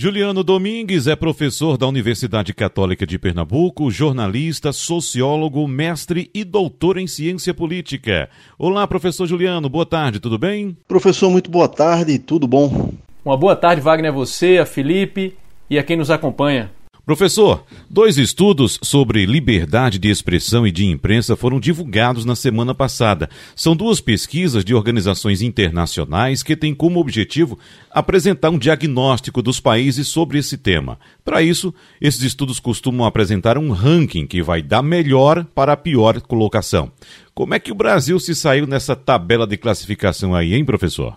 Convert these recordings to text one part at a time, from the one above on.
Juliano Domingues é professor da Universidade Católica de Pernambuco, jornalista, sociólogo, mestre e doutor em ciência política. Olá, professor Juliano, boa tarde, tudo bem? Professor, muito boa tarde, tudo bom? Uma boa tarde, Wagner, a você, a Felipe e a quem nos acompanha. Professor, dois estudos sobre liberdade de expressão e de imprensa foram divulgados na semana passada. São duas pesquisas de organizações internacionais que têm como objetivo apresentar um diagnóstico dos países sobre esse tema. Para isso, esses estudos costumam apresentar um ranking que vai da melhor para a pior colocação. Como é que o Brasil se saiu nessa tabela de classificação aí, hein, professor?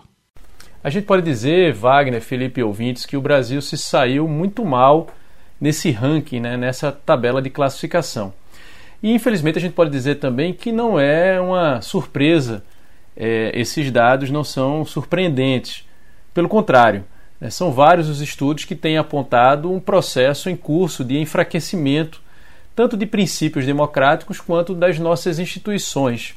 A gente pode dizer, Wagner, Felipe ouvintes, que o Brasil se saiu muito mal nesse ranking, né, nessa tabela de classificação. E infelizmente a gente pode dizer também que não é uma surpresa, é, esses dados não são surpreendentes. Pelo contrário, né, são vários os estudos que têm apontado um processo em curso de enfraquecimento, tanto de princípios democráticos quanto das nossas instituições.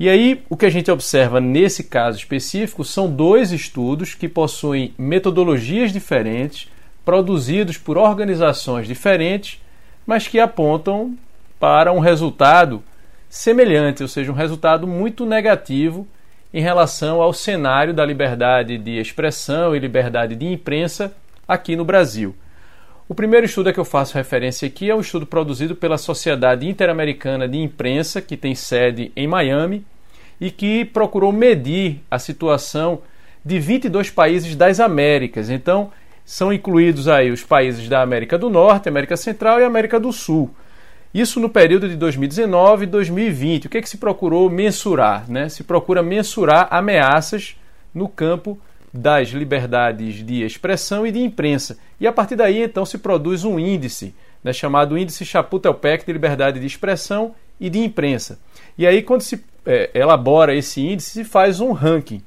E aí, o que a gente observa nesse caso específico são dois estudos que possuem metodologias diferentes, produzidos por organizações diferentes, mas que apontam para um resultado semelhante, ou seja, um resultado muito negativo em relação ao cenário da liberdade de expressão e liberdade de imprensa aqui no Brasil. O primeiro estudo a que eu faço referência aqui é um estudo produzido pela Sociedade Interamericana de Imprensa, que tem sede em Miami, e que procurou medir a situação de 22 países das Américas. Então, são incluídos aí os países da América do Norte, América Central e América do Sul. Isso no período de 2019 e 2020. O que, é que se procurou mensurar? Né? Se procura mensurar ameaças no campo das liberdades de expressão e de imprensa. E a partir daí, então, se produz um índice, né, chamado Índice Chaputepec de Liberdade de Expressão e de Imprensa. E aí, quando se é, elabora esse índice, se faz um ranking.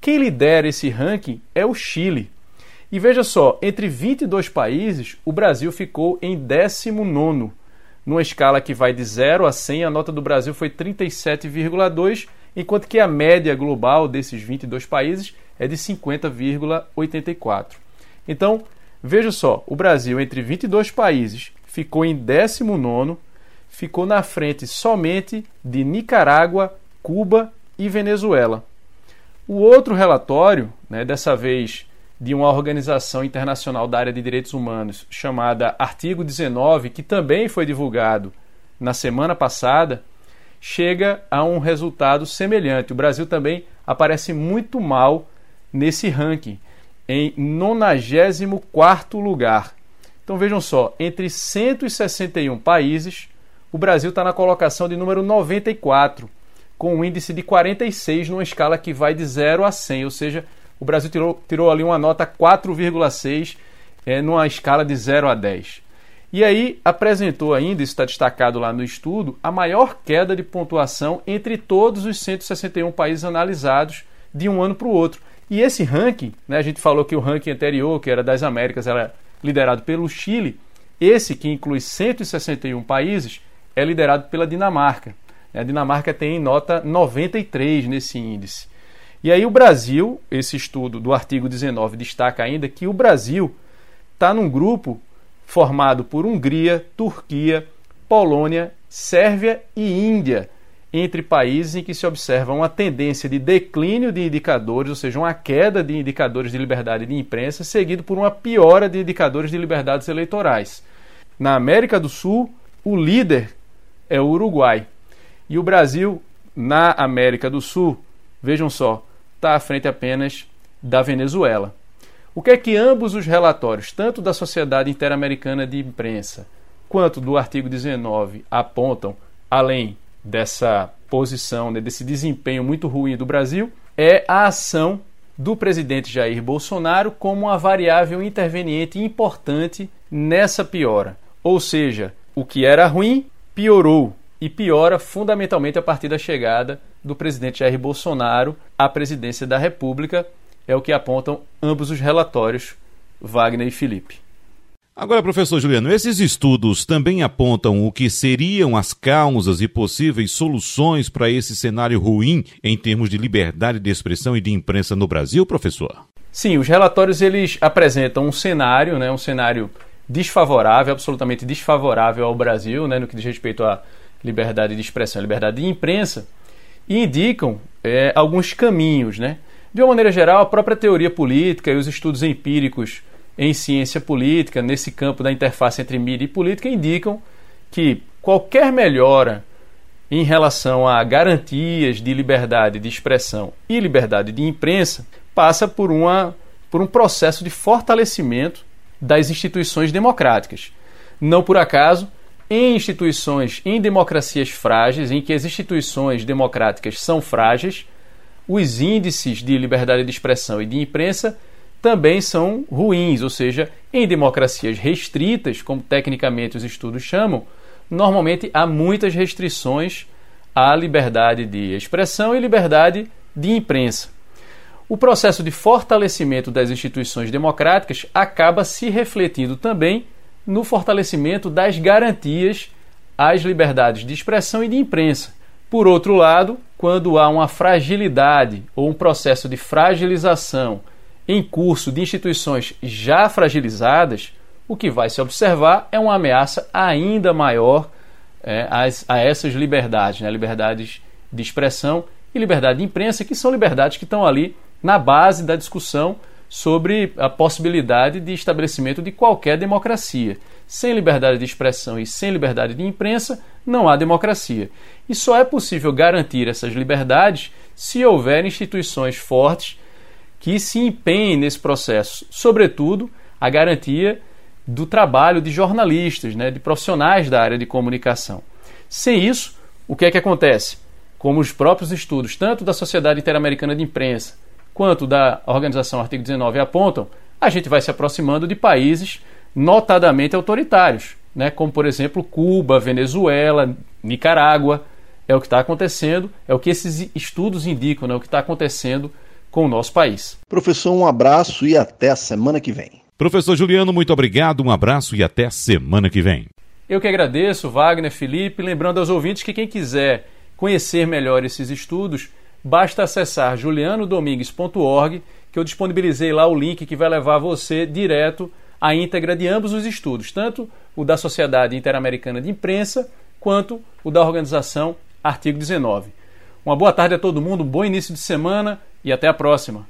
Quem lidera esse ranking é o Chile. E veja só, entre 22 países, o Brasil ficou em 19, numa escala que vai de 0 a 100, a nota do Brasil foi 37,2, enquanto que a média global desses 22 países é de 50,84. Então, veja só, o Brasil, entre 22 países, ficou em 19, ficou na frente somente de Nicarágua, Cuba e Venezuela. O outro relatório, né, dessa vez de uma organização internacional da área de direitos humanos chamada Artigo 19, que também foi divulgado na semana passada, chega a um resultado semelhante. O Brasil também aparece muito mal nesse ranking, em 94 lugar. Então vejam só, entre 161 países, o Brasil está na colocação de número 94, com um índice de 46 numa escala que vai de 0 a 100, ou seja, o Brasil tirou, tirou ali uma nota 4,6 é, numa escala de 0 a 10. E aí apresentou ainda, isso está destacado lá no estudo, a maior queda de pontuação entre todos os 161 países analisados de um ano para o outro. E esse ranking, né, a gente falou que o ranking anterior, que era das Américas, era liderado pelo Chile. Esse, que inclui 161 países, é liderado pela Dinamarca. A Dinamarca tem nota 93 nesse índice. E aí o Brasil, esse estudo do artigo 19 destaca ainda que o Brasil está num grupo formado por Hungria, Turquia, Polônia, Sérvia e Índia, entre países em que se observa uma tendência de declínio de indicadores, ou seja, uma queda de indicadores de liberdade de imprensa, seguido por uma piora de indicadores de liberdades eleitorais. Na América do Sul, o líder é o Uruguai. E o Brasil, na América do Sul, vejam só, está à frente apenas da Venezuela. O que é que ambos os relatórios, tanto da Sociedade Interamericana de Imprensa quanto do artigo 19, apontam, além dessa posição, né, desse desempenho muito ruim do Brasil, é a ação do presidente Jair Bolsonaro como uma variável interveniente importante nessa piora. Ou seja, o que era ruim piorou e piora fundamentalmente a partir da chegada do presidente Jair Bolsonaro à presidência da República, é o que apontam ambos os relatórios, Wagner e Felipe. Agora, professor Juliano, esses estudos também apontam o que seriam as causas e possíveis soluções para esse cenário ruim em termos de liberdade de expressão e de imprensa no Brasil, professor? Sim, os relatórios eles apresentam um cenário, né, um cenário desfavorável, absolutamente desfavorável ao Brasil, né, no que diz respeito à liberdade de expressão, liberdade de imprensa, e indicam é, alguns caminhos, né? De uma maneira geral, a própria teoria política e os estudos empíricos em ciência política, nesse campo da interface entre mídia e política, indicam que qualquer melhora em relação a garantias de liberdade de expressão e liberdade de imprensa passa por, uma, por um processo de fortalecimento das instituições democráticas. Não por acaso, em instituições, em democracias frágeis, em que as instituições democráticas são frágeis, os índices de liberdade de expressão e de imprensa também são ruins, ou seja, em democracias restritas, como tecnicamente os estudos chamam, normalmente há muitas restrições à liberdade de expressão e liberdade de imprensa. O processo de fortalecimento das instituições democráticas acaba se refletindo também no fortalecimento das garantias às liberdades de expressão e de imprensa. Por outro lado, quando há uma fragilidade ou um processo de fragilização em curso de instituições já fragilizadas, o que vai se observar é uma ameaça ainda maior é, a, a, essas liberdades, né? liberdades de expressão e liberdade de imprensa, que são liberdades que estão ali na base da discussão sobre a possibilidade de estabelecimento de qualquer democracia. Sem liberdade de expressão e sem liberdade de imprensa, não há democracia. E só é possível garantir essas liberdades se houver instituições fortes que se empenhem nesse processo, sobretudo a garantia do trabalho de jornalistas, né, de profissionais da área de comunicação. Sem isso, o que é que acontece? Como os próprios estudos, tanto da Sociedade Interamericana de Imprensa quanto da Organização Artigo 19 apontam, a gente vai se aproximando de países notadamente autoritários, né, como por exemplo Cuba, Venezuela, Nicarágua. É o que está acontecendo, é o que esses estudos indicam, né, o que está acontecendo com o nosso país. Professor, um abraço e até a semana que vem. Professor Juliano, muito obrigado, um abraço e até semana que vem. Eu que agradeço, Wagner, Felipe, lembrando aos ouvintes que quem quiser conhecer melhor esses estudos, basta acessar julianodomingues.org, que eu disponibilizei lá o link que vai levar você direto à íntegra de ambos os estudos, tanto o da Sociedade Interamericana de Imprensa quanto o da organização Artigo 19. Uma boa tarde a todo mundo, um bom início de semana e até a próxima.